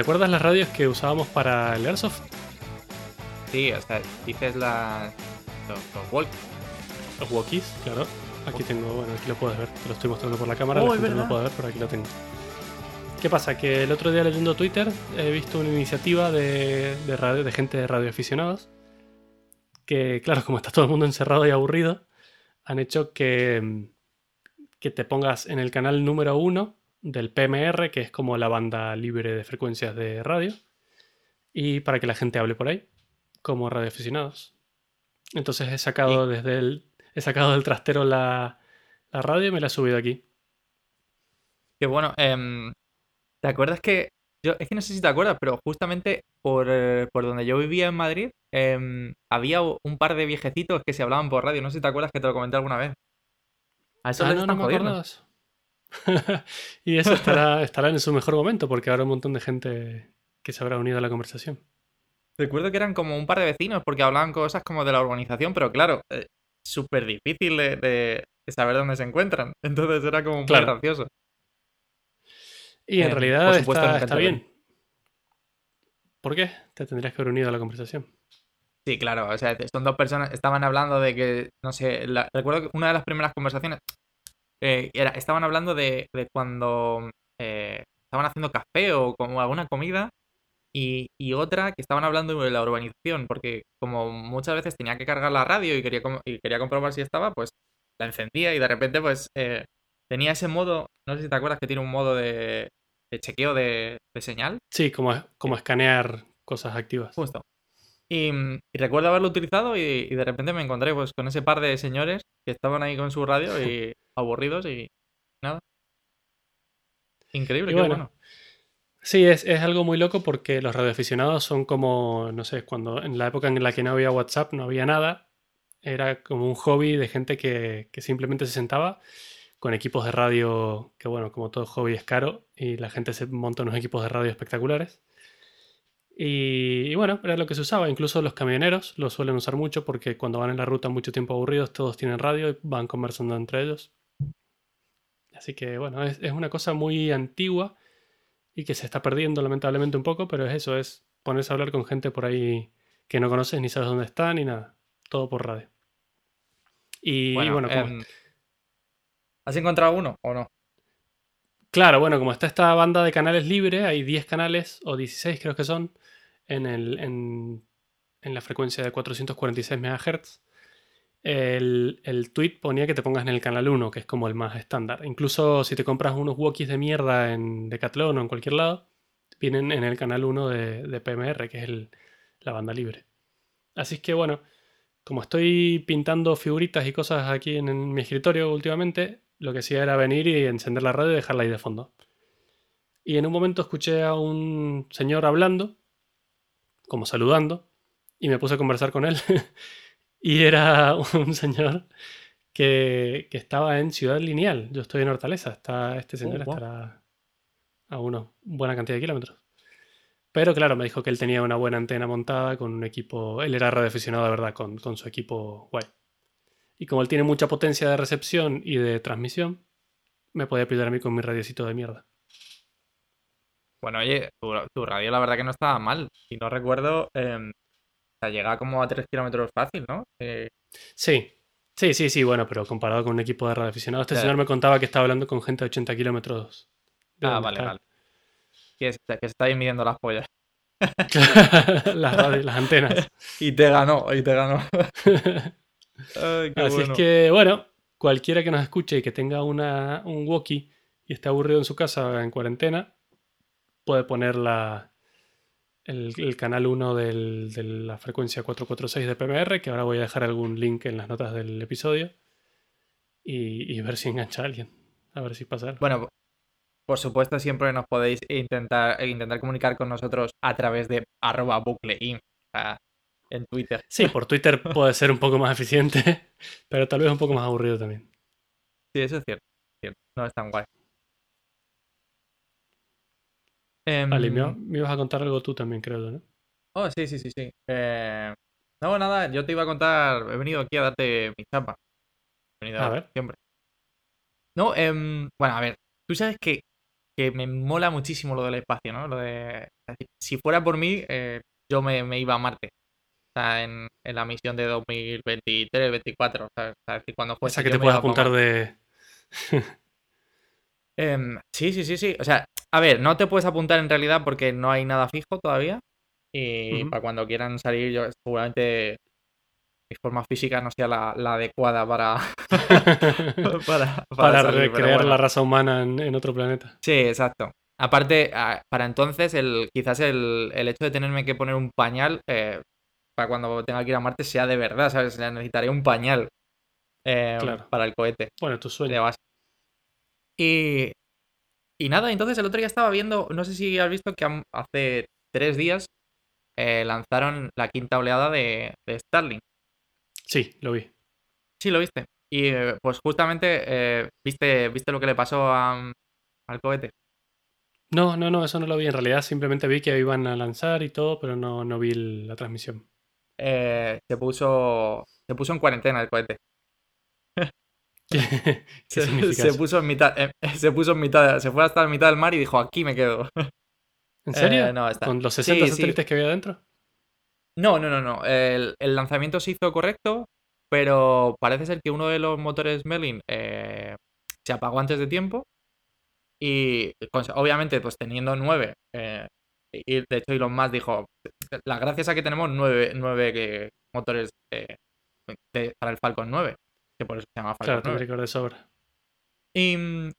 ¿Te acuerdas las radios que usábamos para el Airsoft? Sí, o sea, dices las. Los, los walkies. Los walkies, claro. Aquí tengo, bueno, aquí lo puedes ver. Te lo estoy mostrando por la cámara, Oh, la gente no lo puede ver, pero aquí lo tengo. ¿Qué pasa? Que el otro día leyendo Twitter he visto una iniciativa de, de radio, de gente de radioaficionados que, claro, como está todo el mundo encerrado y aburrido, han hecho que, que te pongas en el canal número uno del PMR, que es como la banda libre de frecuencias de radio, y para que la gente hable por ahí, como radioaficionados. Entonces he sacado desde el, he sacado del trastero la, la radio y me la he subido aquí. Que bueno, em, ¿te acuerdas que. Yo, es que no sé si te acuerdas, pero justamente por, eh, por donde yo vivía en Madrid, em, había un par de viejecitos que se hablaban por radio. No sé si te acuerdas que te lo comenté alguna vez. A eso Ah, les no, no me acordabas. y eso estará, estará en su mejor momento porque habrá un montón de gente que se habrá unido a la conversación. Recuerdo que eran como un par de vecinos porque hablaban cosas como de la urbanización, pero claro, eh, súper difícil de, saber dónde se encuentran. Entonces era como muy Claro. gracioso. Y en Eh, realidad supuesto, está, está bien. ¿Por qué? Te tendrías que haber unido a la conversación. Sí, claro, o sea, son dos personas, estaban hablando de que, no sé, la- recuerdo que una de las primeras conversaciones eh, era, estaban hablando de, de cuando eh, estaban haciendo café o como alguna comida y, y otra que estaban hablando de la urbanización, porque como muchas veces tenía que cargar la radio y quería, y quería comprobar si estaba, pues la encendía y de repente pues eh, tenía ese modo, no sé si te acuerdas que tiene un modo de, de chequeo de, de señal. Sí, como, como escanear cosas activas. Justo. Y, y recuerdo haberlo utilizado y, y de repente me encontré pues con ese par de señores que estaban ahí con su radio y aburridos y nada. Increíble, Y qué bueno, bueno. Sí, es, es algo muy loco porque los radioaficionados son como, no sé, cuando en la época en la que no había WhatsApp, no había nada, era como un hobby de gente que, que simplemente se sentaba con equipos de radio, que bueno, como todo hobby es caro, y la gente se monta unos equipos de radio espectaculares. Y, y bueno, era lo que se usaba. Incluso los camioneros lo suelen usar mucho porque cuando van en la ruta mucho tiempo aburridos, todos tienen radio y van conversando entre ellos. Así que bueno, es, es una cosa muy antigua y que se está perdiendo lamentablemente un poco, pero es eso, es ponerse a hablar con gente por ahí que no conoces ni sabes dónde está ni nada. Todo por radio. Y Bueno, bueno, como, em, ¿has encontrado uno o no? claro, bueno, como está esta banda de canales libre, hay 10 canales o 16 creo que son en, la frecuencia de 446 MHz. El, el tweet ponía que te pongas en el canal 1, que es como el más estándar. Incluso si te compras unos walkies de mierda en Decathlon o en cualquier lado, vienen en el canal 1 de, PMR, que es la banda libre. Así que bueno, como estoy pintando figuritas y cosas aquí en, en mi escritorio últimamente, lo que hacía era venir y encender la radio y dejarla ahí de fondo. Y en un momento escuché a un señor hablando, como saludando, y me puse a conversar con él. y era un señor que, que estaba en Ciudad Lineal. Yo estoy en Hortaleza. Está, este señor Oh, wow. estará a una buena cantidad de kilómetros. Pero claro, me dijo que él tenía una buena antena montada con un equipo. Él era radioaficionado de verdad, con, con su equipo guay. Y como él tiene mucha potencia de recepción y de transmisión, me podía pillar a mí con mi radiocito de mierda. Bueno, oye, tu, tu radio la verdad que no estaba mal. Si no recuerdo, o sea, llega como a 3 kilómetros fácil, ¿no? Eh, Sí, sí, sí, sí, bueno, pero comparado con un equipo de radioaficionados, este Claro. señor me contaba que estaba hablando con gente de 80 kilómetros. ah, vale, está. vale. Que, se- que se está ahí midiendo las pollas. las, radio- las antenas. Y te ganó, y te ganó. Ay, qué Así bueno. es que, bueno, cualquiera que nos escuche y que tenga una, un walkie y esté aburrido en su casa en cuarentena, puede poner la, el, el canal 1 del- de la frecuencia 446 de PMR, que ahora voy a dejar algún link en las notas del episodio, y, y ver si engancha a alguien. A ver si pasa algo. Bueno, por supuesto, siempre nos podéis intentar, intentar comunicar con nosotros a través de arroba sea, en Twitter. Sí, por Twitter puede ser un poco más eficiente, pero tal vez un poco más aburrido también. Sí, eso es cierto. No es tan guay. Em, Vale, me, me ibas a contar algo tú también, creo, ¿no? Oh, sí, sí, sí, sí. Eh, no, nada, yo te iba a contar, he venido aquí a darte mi chapa. He venido A a ver. siempre. No, em, bueno, a ver, tú sabes que que me mola muchísimo lo del espacio, ¿no? Lo de, si fuera por mí, eh, yo me, iba a Marte. O sea, en, la misión de 2023, 2024. O sea, cuando fuese. O sea, que te puedes apuntar de. Em, sí, sí, sí, sí. O sea, a ver, no te puedes apuntar en realidad porque no hay nada fijo todavía. Y para cuando quieran salir, yo seguramente mi forma física no sea la, adecuada para, para, recrear la raza humana en, otro planeta. Sí, exacto. Aparte, para entonces, el, quizás el, hecho de tenerme que poner un pañal eh, para cuando tenga que ir a Marte sea de verdad, ¿sabes? Necesitaría un pañal eh, para el cohete. Bueno, tu sueño. Y, y nada, entonces el otro día estaba viendo, no sé si has visto que hace tres días eh, lanzaron la quinta oleada de, de Starlink. Sí, lo vi. Sí, lo viste. Y eh, pues justamente, eh, ¿viste, ¿viste lo que le pasó al cohete? No, no, no, eso no lo vi. En realidad simplemente vi que iban a lanzar y todo, pero no, no vi la transmisión. Se puso se puso en cuarentena el cohete. se, puso en mitad, se puso en mitad, se fue hasta la mitad del mar y dijo aquí me quedo. ¿En serio? no, está. ¿Con los 60 satélites que había dentro? No, no, no, no. El, lanzamiento se hizo correcto, pero parece ser que uno de los motores Merlin eh, se apagó antes de tiempo. Y obviamente, pues teniendo nueve, eh, y de hecho Elon Musk dijo, la gracia es que tenemos nueve, nueve motores eh, para el Falcon 9, que por eso se llama Falcon claro, 9. de sobra. Y,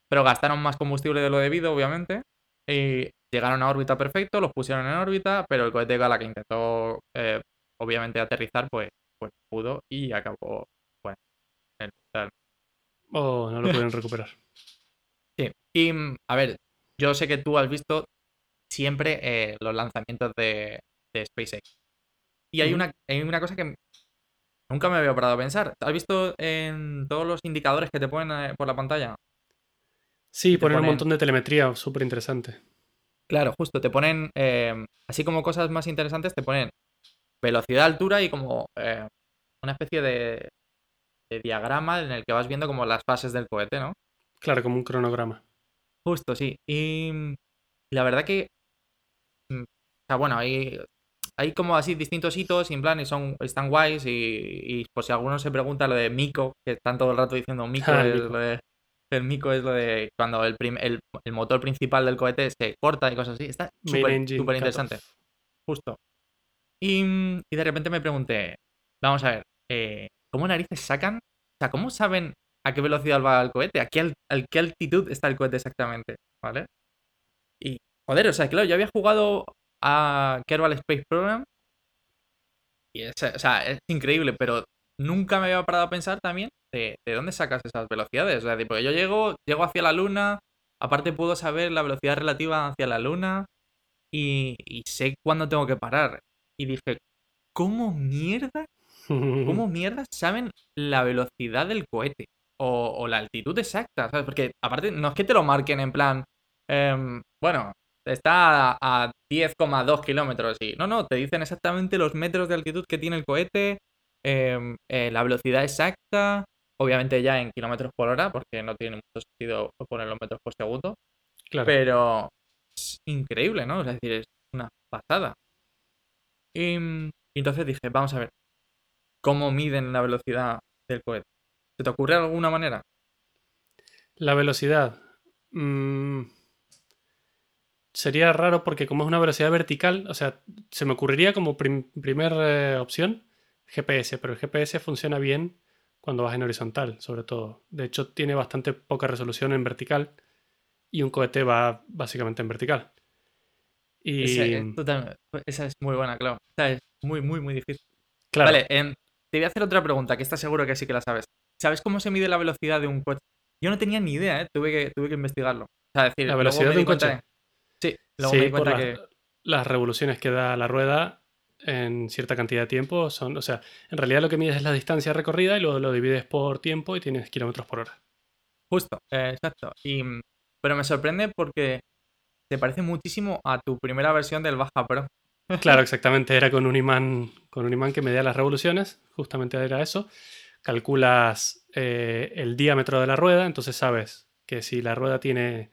pero gastaron más combustible de lo debido, obviamente. Y llegaron a órbita perfecto, los pusieron en órbita, pero el cohete Gala que intentó eh, obviamente aterrizar, pues, pues pudo y acabó bueno, en Oh, no lo pueden recuperar. Sí, y a ver, yo sé que tú has visto siempre eh, los lanzamientos de, de SpaceX. Y hay, una, hay una cosa que nunca me había parado a pensar. ¿Has visto en todos los indicadores que te ponen eh, por la pantalla? Sí, ponen, un montón de telemetría, súper interesante. Claro, justo, te ponen, eh, así como cosas más interesantes, te ponen velocidad, altura y como eh, una especie de, diagrama en el que vas viendo como las fases del cohete, ¿no? Claro, como un cronograma. Justo, sí. Y, la verdad que, mm, o sea, bueno, hay, hay como así distintos hitos y en plan y son, están guays y, y por si alguno se pregunta lo de Mico, que están todo el rato diciendo Mico, es lo de el mico es lo de cuando el, el, motor principal del cohete se corta y cosas así. Está súper interesante. Justo. Y, de repente me pregunté, vamos a ver, eh, ¿cómo narices sacan? O sea, ¿cómo saben a qué velocidad va el cohete? ¿A qué, qué altitud está el cohete exactamente? ¿Vale? Y, joder, o sea, claro, yo había jugado a Kerbal Space Program y es, o sea, es increíble, pero nunca me había parado a pensar también de, dónde sacas esas velocidades. O sea, porque yo llego, llego hacia la luna, aparte puedo saber la velocidad relativa hacia la luna y, sé cuándo tengo que parar. Y dije, ¿cómo mierda? ¿Cómo mierda saben la velocidad del cohete? O, la altitud exacta, ¿sabes? Porque aparte no es que te lo marquen en plan, em, bueno, está a, 10,2 kilómetros y no, no, te dicen exactamente los metros de altitud que tiene el cohete, em, eh, la velocidad exacta, Obviamente ya en kilómetros por hora, porque no tiene mucho sentido poner los metros por segundo. Claro. Pero es increíble, ¿no? Es decir, es una pasada. Y, entonces dije, vamos a ver, ¿cómo miden la velocidad del cohete? ¿Se te ocurre alguna manera? La velocidad. Mm, sería raro porque como es una velocidad vertical, o sea, se me ocurriría como primera eh, opción GPS, pero el GPS funciona bien cuando vas en horizontal, sobre todo. De hecho, tiene bastante poca resolución en vertical y un cohete va básicamente en vertical. Y... Esa, es, muy buena, claro. Esa es muy, muy, muy difícil. Vale, em, te voy a hacer otra pregunta, que estás seguro que sí que la sabes. ¿Sabes cómo se mide la velocidad de un coche? Yo no tenía ni idea, ¿eh? tuve, que, tuve que investigarlo. O decir, la velocidad de un coche. Luego me di cuenta que... Las revoluciones que da la rueda en cierta cantidad de tiempo son, o sea, en realidad lo que mides es la distancia recorrida y luego lo divides por tiempo y tienes kilómetros por hora. Justo, eh, exacto. Y, pero me sorprende porque te parece muchísimo a tu primera versión del Baja Pro. Claro, exactamente. Era con un imán, con un imán que medía las revoluciones. Justamente era eso. Calculas eh, el diámetro de la rueda, entonces sabes que si la rueda tiene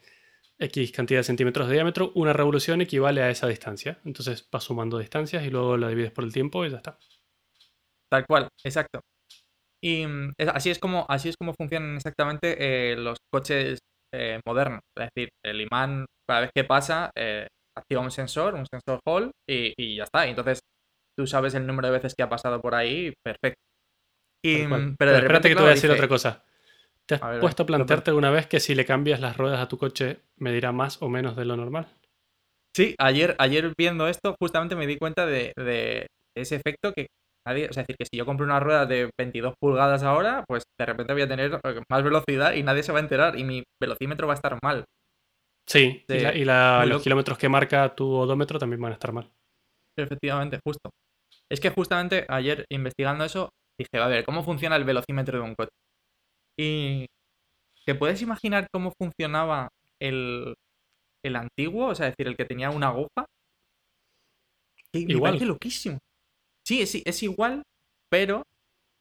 X cantidad de centímetros de diámetro, una revolución equivale a esa distancia. Entonces vas sumando distancias y luego la divides por el tiempo y ya está. Tal cual, exacto. Y mm, así es como, así es como funcionan exactamente eh, los coches eh, modernos. Es decir, el imán, cada vez que pasa, eh, activa un sensor, un sensor Hall, y, ya está. entonces tú sabes el número de veces que ha pasado por ahí, perfecto. Mm, pero, de espérate que te voy a decir otra cosa. ¿Te has puesto a plantearte alguna vez que si le cambias las ruedas a tu coche medirá más o menos de lo normal? Sí, ayer, ayer viendo esto, justamente me di cuenta de, ese efecto que nadie. O sea, es decir, que si yo compro una rueda de 22 pulgadas ahora, pues de repente voy a tener eh, más velocidad y nadie se va a enterar y mi velocímetro va a estar mal. Sí, y, los kilómetros que marca tu odómetro también van a estar mal. Efectivamente, justo. Es que justamente ayer investigando eso, dije, a ver, ¿cómo funciona el velocímetro de un coche? Y ¿te puedes imaginar cómo funcionaba el, el antiguo? O sea, es decir, el que tenía una aguja. igual. Me loquísimo. Sí, es, es igual, pero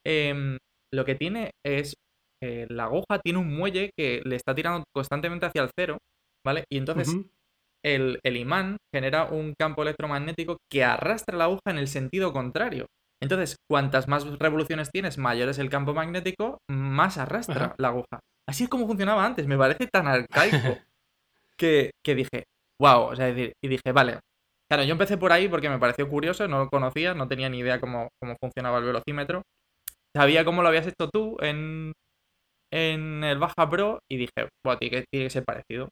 em, lo que tiene es eh, la aguja tiene un muelle que le está tirando constantemente hacia el cero, ¿vale? Y entonces el, el, imán genera un campo electromagnético que arrastra la aguja en el sentido contrario. Entonces, cuantas más revoluciones tienes, mayor es el campo magnético, más arrastra la aguja. Así es como funcionaba antes. Me parece tan arcaico que, dije, wow. O sea, y dije, vale. Claro, yo empecé por ahí porque me pareció curioso, no lo conocía, no tenía ni idea cómo, funcionaba el velocímetro. Sabía cómo lo habías hecho tú en, en el Baja Pro y dije, wow, tiene que, tiene que ser parecido.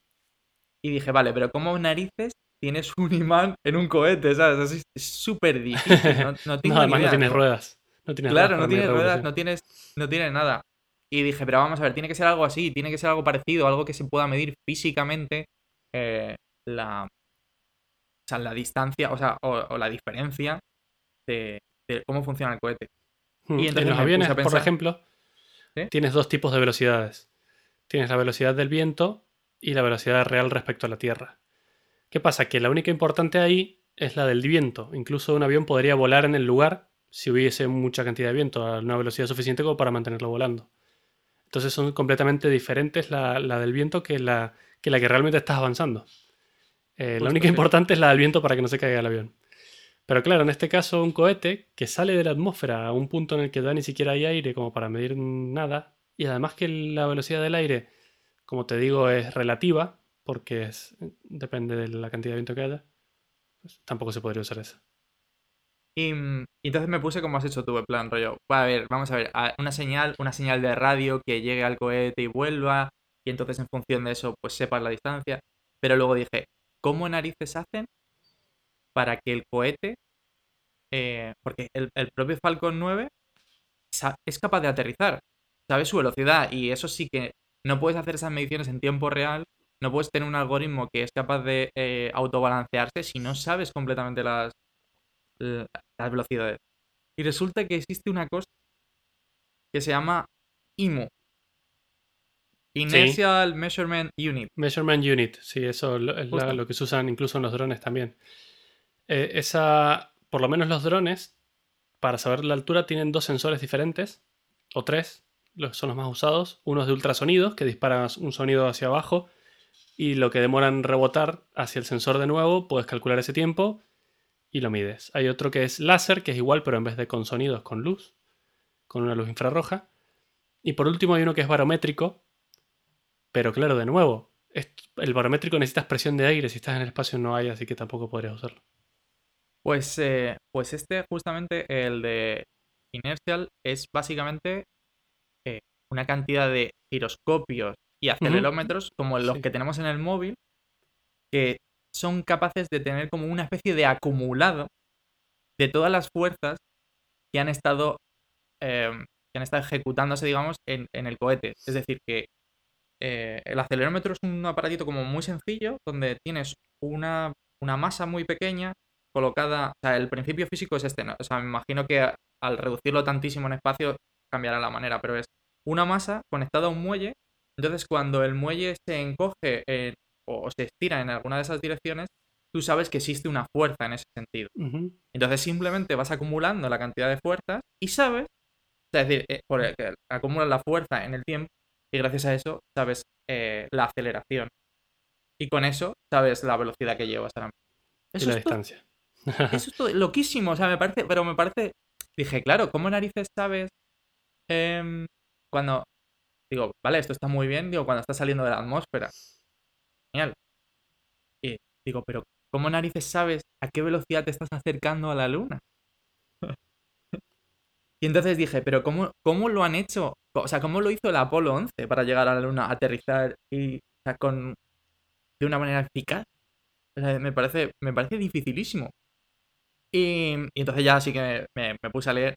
Y dije, vale, pero ¿cómo narices tienes un imán en un cohete, ¿sabes? Es súper difícil. No, no, además no tienes ruedas. claro, no tienes ruedas, no tienes, no tienes nada. Y dije, pero vamos a ver, tiene que ser algo así, tiene que ser algo parecido, algo que se pueda medir físicamente eh, la, o sea, la distancia, o sea, o, la diferencia de, cómo funciona el cohete. Hmm, y en los aviones, por ejemplo, tienes dos tipos de velocidades. Tienes la velocidad del viento y la velocidad real respecto a la Tierra. ¿Qué pasa? Que la única importante ahí es la del viento. Incluso un avión podría volar en el lugar si hubiese mucha cantidad de viento a una velocidad suficiente como para mantenerlo volando. Entonces son completamente diferentes la, del viento que la, que la que realmente estás avanzando. Eh, la única importante es la del viento para que no se caiga el avión. Pero claro, en este caso un cohete que sale de la atmósfera a un punto en el que da ni siquiera hay aire como para medir nada, y además que la velocidad del aire, como te digo, es relativa, porque es, depende de la cantidad de viento que haya, pues tampoco se podría usar eso. Y, entonces me puse como has hecho tú, en plan rollo. A ver, vamos a ver, una señal, una señal de radio que llegue al cohete y vuelva, y entonces en función de eso, pues sepas la distancia. Pero luego dije, ¿cómo narices hacen para que el cohete, eh, porque el, el, propio Falcon 9 es capaz de aterrizar, sabe su velocidad, y eso sí que no puedes hacer esas mediciones en tiempo real no puedes tener un algoritmo que es capaz de eh, autobalancearse si no sabes completamente las, las velocidades. Y resulta que existe una cosa que se llama IMU. Inertial Measurement Unit. Measurement Unit, sí, eso es lo que se usan incluso en los drones también. Eh, esa, por lo menos los drones, para saber la altura, tienen dos sensores diferentes, o tres, los, son los más usados. Uno es de ultrasonidos, que dispara un sonido hacia abajo y lo que demora en rebotar hacia el sensor de nuevo, puedes calcular ese tiempo y lo mides. Hay otro que es láser, que es igual, pero en vez de con sonidos, con luz, con una luz infrarroja. Y por último hay uno que es barométrico, pero claro, de nuevo, el barométrico necesitas presión de aire, si estás en el espacio no hay, así que tampoco podrías usarlo. Pues, eh, pues este, justamente, el de Inertial, es básicamente eh, una cantidad de giroscopios y acelerómetros como los que tenemos en el móvil, que son capaces de tener como una especie de acumulado de todas las fuerzas que han estado, em, que han estado ejecutándose, digamos, en, el cohete. Es decir, que eh, el acelerómetro es un aparatito como muy sencillo, donde tienes una, una masa muy pequeña colocada, o sea, el principio físico es este, ¿no? o sea, me imagino que al reducirlo tantísimo en espacio cambiará la manera, pero es una masa conectada a un muelle entonces, cuando el muelle se encoge o se estira en alguna de esas direcciones, tú sabes que existe una fuerza en ese sentido. Entonces, simplemente vas acumulando la cantidad de fuerzas y sabes, es decir, eh, por que acumulas la fuerza en el tiempo y gracias a eso sabes eh, la aceleración. Y con eso sabes la velocidad que llevas ahora mismo. y Eso la es, todo- distancia. eso es todo loquísimo, o sea, me parece, pero me parece, dije, claro, ¿cómo narices sabes em, cuando, digo, vale, esto está muy bien, digo, cuando está saliendo de la atmósfera, genial. Y digo, pero ¿cómo narices sabes a qué velocidad te estás acercando a la luna? Y entonces dije, pero ¿cómo, cómo lo han hecho? O sea, ¿cómo lo hizo el Apolo 11 para llegar a la luna, aterrizar y o sea, con de una manera eficaz? O sea, me parece, me parece dificilísimo. Y, entonces ya sí que me puse a leer.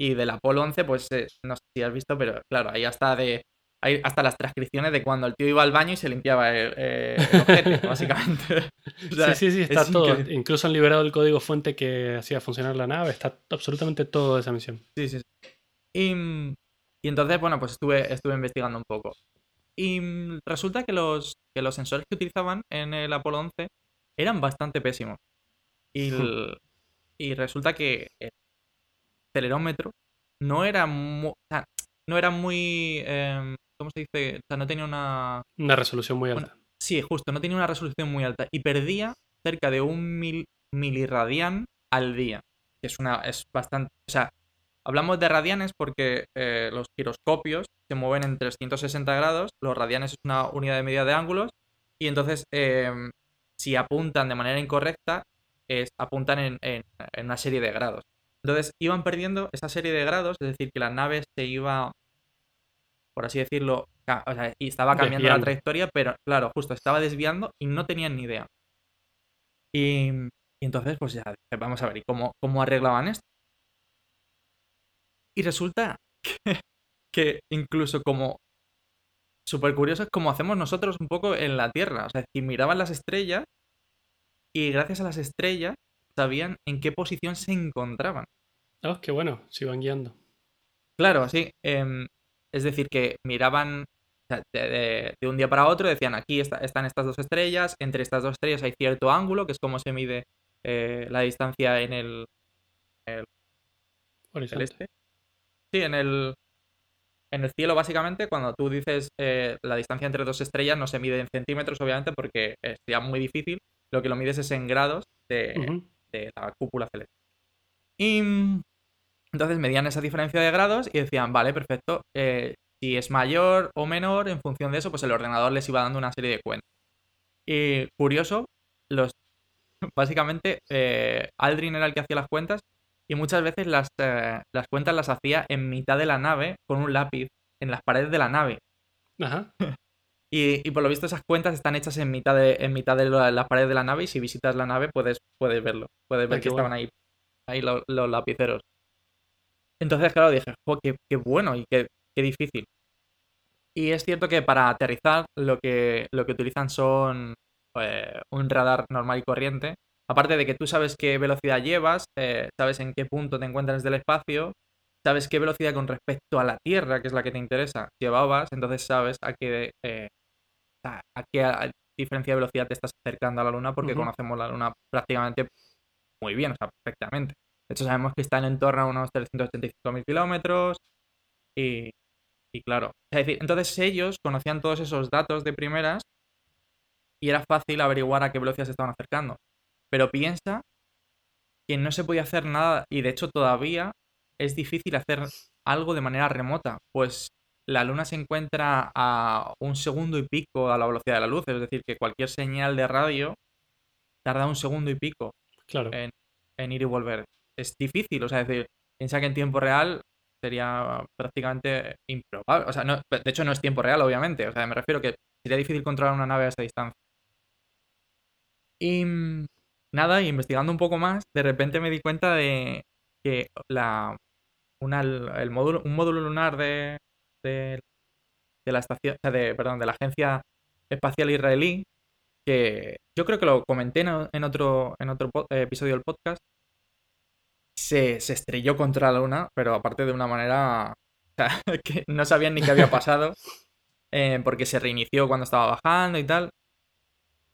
Y del Apolo 11, pues eh, no sé si has visto, pero claro, ahí hasta de hay hasta las transcripciones de cuando el tío iba al baño y se limpiaba el, eh, el ojete, básicamente. O sea, sí, sí, sí, está es todo. increíble. Incluso han liberado el código fuente que hacía funcionar la nave. Está absolutamente todo de esa misión. Sí, sí, sí. Y, mm, y entonces, bueno, pues estuve, estuve investigando un poco. Y mm, resulta que los, que los sensores que utilizaban en el Apolo 11 eran bastante pésimos. Y, el- y resulta que el acelerómetro no era muy, no era muy, em, ¿cómo se dice? O sea, no tenía una... Una resolución muy alta. Sí, justo, no tenía una resolución muy alta y perdía cerca de un mil, miliradian al día. Que es una. es bastante. O sea, hablamos de radianes porque eh, los giroscopios se mueven en 360 grados. Los radianes es una unidad de medida de ángulos. Y entonces, eh, si apuntan de manera incorrecta, es, apuntan en, en- en una serie de grados. Entonces, iban perdiendo esa serie de grados, es decir, que la nave se iba, por así decirlo, ca- o sea, y estaba cambiando la trayectoria, pero claro, justo estaba desviando y no tenían ni idea. Y, y entonces, pues ya, vamos a ver, ¿y cómo, cómo arreglaban esto? Y resulta que, que incluso como súper curioso es como hacemos nosotros un poco en la Tierra. O sea, si miraban las estrellas y gracias a las estrellas sabían en qué posición se encontraban. Oh, qué bueno, se iban guiando. Claro, sí. em, es decir, que miraban de, de- de un día para otro, decían aquí está- están estas dos estrellas, entre estas dos estrellas hay cierto ángulo, que es como se mide eh, la distancia en el Horizonte. celeste. Sí, en el, en el cielo, básicamente, cuando tú dices eh, la distancia entre dos estrellas, no se mide en centímetros, obviamente, porque eh, sería muy difícil. Lo que lo mides es en grados de, la cúpula celeste. Y entonces medían esa diferencia de grados y decían, vale, perfecto, eh, si es mayor o menor, en función de eso, pues el ordenador les iba dando una serie de cuentas. Y curioso, los básicamente eh, Aldrin era el que hacía las cuentas y muchas veces las, eh, las cuentas las hacía en mitad de la nave con un lápiz en las paredes de la nave. Ajá. Y, y por lo visto esas cuentas están hechas en mitad de, en mitad de la, la pared de la nave y si visitas la nave puedes, puedes verlo. Puedes ver que estaban ahí, ahí lo- los, lapiceros. Entonces, claro, dije, "Jo, qué, qué bueno y qué, qué difícil. Y es cierto que para aterrizar lo que, lo que utilizan son eh, un radar normal y corriente. Aparte de que tú sabes qué velocidad llevas, eh, sabes en qué punto te encuentras del espacio, sabes qué velocidad con respecto a la Tierra, que es la que te interesa, llevabas, entonces sabes a qué, eh, a, a qué a- diferencia de velocidad te estás acercando a la Luna, porque conocemos la Luna prácticamente muy bien, o sea, perfectamente. De hecho, sabemos que está en torno a unos 385.000 kilómetros y, y claro, es decir, entonces ellos conocían todos esos datos de primeras y era fácil averiguar a qué velocidad se estaban acercando. Pero piensa que no se podía hacer nada y de hecho todavía es difícil hacer algo de manera remota, pues la Luna se encuentra a un segundo y pico a la velocidad de la luz, es decir, que cualquier señal de radio tarda un segundo y pico Claro. en, en ir y volver. Es difícil, o sea, es decir, piensa que en tiempo real sería prácticamente improbable. O sea, no, de hecho no es tiempo real, obviamente. O sea, me refiero que sería difícil controlar una nave a esa distancia. Y nada, investigando un poco más, de repente me di cuenta de que la, el módulo, un módulo lunar de, de, la estación, de, perdón, de la Agencia Espacial Israelí, que yo creo que lo comenté en, otro, en otro eh, episodio del podcast, se, se estrelló contra la Luna, pero aparte de una manera o sea, que no sabían ni qué había pasado, eh, porque se reinició cuando estaba bajando y tal.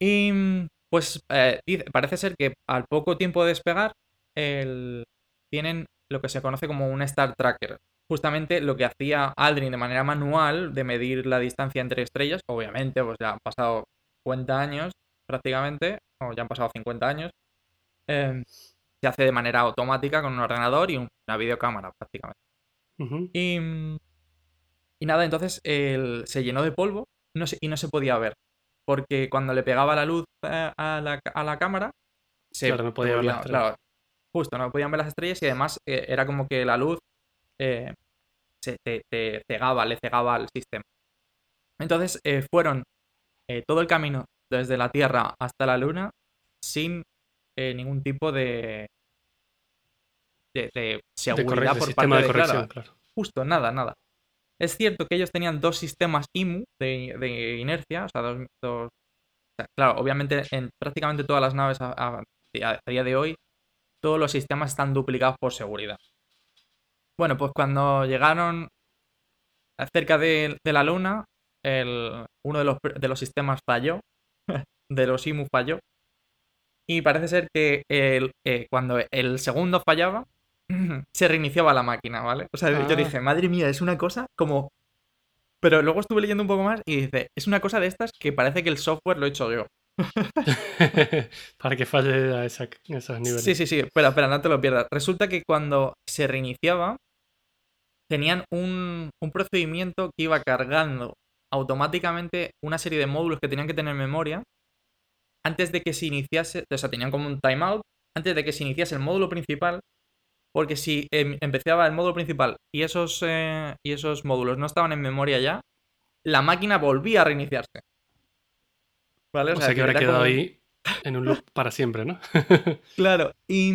Y mm, pues eh, parece ser que al poco tiempo de despegar, el- tienen lo que se conoce como un Star Tracker. Justamente lo que hacía Aldrin de manera manual de medir la distancia entre estrellas, obviamente, pues ya han pasado 50 años prácticamente, o ya han pasado 50 años, em, se hace de manera automática con un ordenador y una videocámara prácticamente. y, y, nada, entonces se llenó de polvo no y no se podía ver. Porque cuando le pegaba la luz a la, a la cámara, se claro, no podía ver las claro, justo, no podían ver las estrellas y además eh, era como que la luz eh, se, te, cegaba, le cegaba al sistema. Entonces eh, fueron todo el camino desde la Tierra hasta la Luna sin ningún tipo de, de, seguridad por parte de, corrección, claro, Justo, nada, nada. Es cierto que ellos tenían dos sistemas IMU de, inercia, o sea, dos, claro, obviamente en prácticamente todas las naves a, día de hoy, todos los sistemas están duplicados por seguridad. Bueno, pues cuando llegaron cerca de, la Luna, uno de los, de los, sistemas falló, de los IMU falló, y parece ser que el, eh, cuando el segundo fallaba, se reiniciaba la máquina, ¿vale? O sea, yo ah. dije, madre mía, es una cosa como... Pero luego estuve leyendo un poco más y dice, es una cosa de estas que parece que el software lo he hecho yo. Para que falle a, esos niveles. Sí, sí, sí. Espera, espera, no te lo pierdas. Resulta que cuando se reiniciaba, tenían un, un procedimiento que iba cargando automáticamente una serie de módulos que tenían que tener memoria antes de que se iniciase, o sea, tenían como un timeout antes de que se iniciase el módulo principal, porque si em, empezaba el módulo principal y esos, eh, y esos módulos no estaban en memoria ya, la máquina volvía a reiniciarse. ¿Vale? O, sea, que habrá quedado ahí en un loop para siempre, ¿no? claro. Y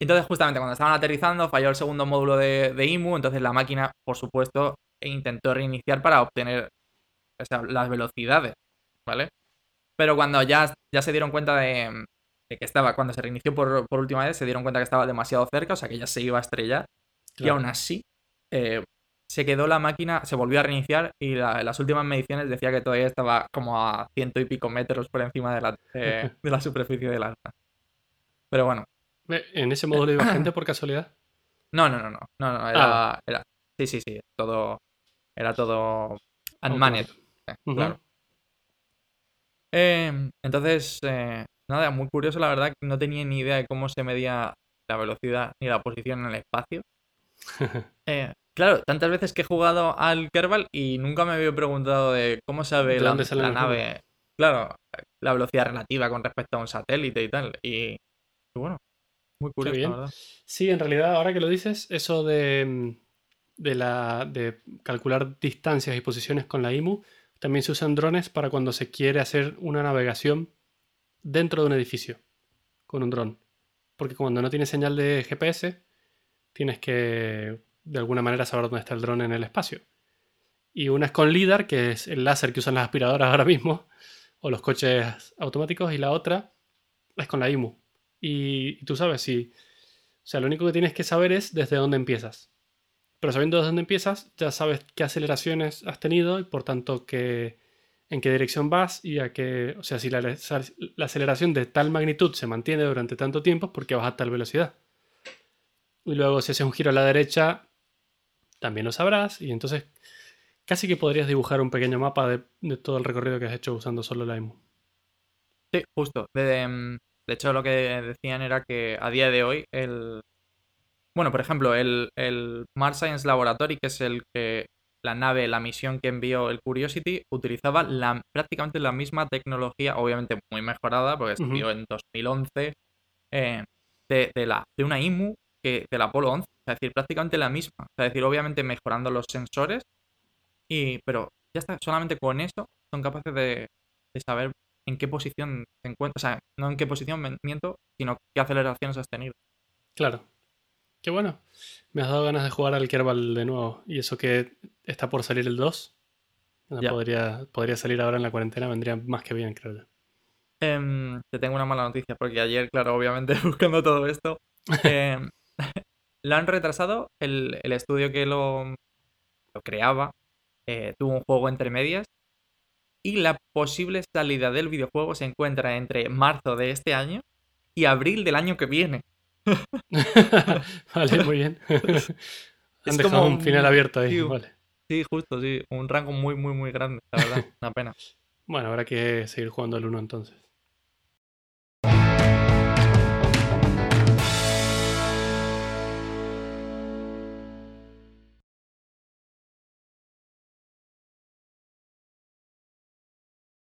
entonces, justamente cuando estaban aterrizando, falló el segundo módulo de, IMU. Entonces, la máquina, por supuesto, intentó reiniciar para obtener las velocidades, ¿vale? Pero cuando ya, ya se dieron cuenta de, que estaba, cuando se reinició por, última vez, se dieron cuenta que estaba demasiado cerca, o sea que ya se iba a estrellar. Y aún así, eh, se quedó la máquina, se volvió a reiniciar y las últimas mediciones decía que todavía estaba como a ciento y pico metros por encima de la, de la superficie de la Luna. Pero bueno. ¿En ese módulo iba gente por casualidad? No, no, no, no. no, no era, ah. sí, sí, sí. Todo. Era todo unmanned. Claro. Em, entonces, eh, nada, muy curioso, la verdad, no tenía ni idea de cómo se medía la velocidad ni la posición en el espacio. eh, Claro, tantas veces que he jugado al Kerbal y nunca me había preguntado de cómo sabe la, nave. Claro, la velocidad relativa con respecto a un satélite y tal. Y, bueno, muy curioso, la verdad. Sí, en realidad, ahora que lo dices, eso de, de, la, de calcular distancias y posiciones con la IMU, también se usan drones para cuando se quiere hacer una navegación dentro de un edificio con un dron. Porque cuando no tiene señal de GPS, tienes que de alguna manera saber dónde está el dron en el espacio. Y una es con LIDAR, que es el láser que usan las aspiradoras ahora mismo, o los coches automáticos, y la otra es con la IMU. Y, tú sabes si... O sea, lo único que tienes que saber es desde dónde empiezas. Pero sabiendo desde dónde empiezas, ya sabes qué aceleraciones has tenido y por tanto qué, en qué dirección vas y a qué... O sea, si la, aceleración de tal magnitud se mantiene durante tanto tiempo, porque vas a tal velocidad. Y luego si haces un giro a la derecha, también lo sabrás. Y entonces casi que podrías dibujar un pequeño mapa de, todo el recorrido que has hecho usando solo la IMU. Sí, justo. De, hecho, lo que decían era que a día de hoy el... Bueno, por ejemplo, el, el Mars Science Laboratory, que es el que la nave, la misión que envió el Curiosity, utilizaba la, prácticamente la misma tecnología, obviamente muy mejorada, porque se envió en 2011, eh, de, de, la, de una IMU que del Apolo 11. Es decir, prácticamente la misma. Es decir, obviamente mejorando los sensores. Y, pero ya está, solamente con eso son capaces de, saber en qué posición se encuentra. O sea, no en qué posición miento, sino qué aceleraciones has tenido. Claro. Qué bueno. Me has dado ganas de jugar al Kerbal de nuevo. Y eso que está por salir el 2. Podría, podría salir ahora en la cuarentena, vendría más que bien, creo yo. Em, te tengo una mala noticia, porque ayer, claro, obviamente, buscando todo esto, eh, lo han retrasado. El, estudio que lo, lo creaba eh, tuvo un juego entre medias. Y la posible salida del videojuego se encuentra entre marzo de este año y abril del año que viene. vale, muy bien. Han dejado un final abierto ahí. Sí, justo, sí. Un rango muy, muy, muy grande, la verdad. Una pena. Bueno, habrá que seguir jugando al 1 entonces.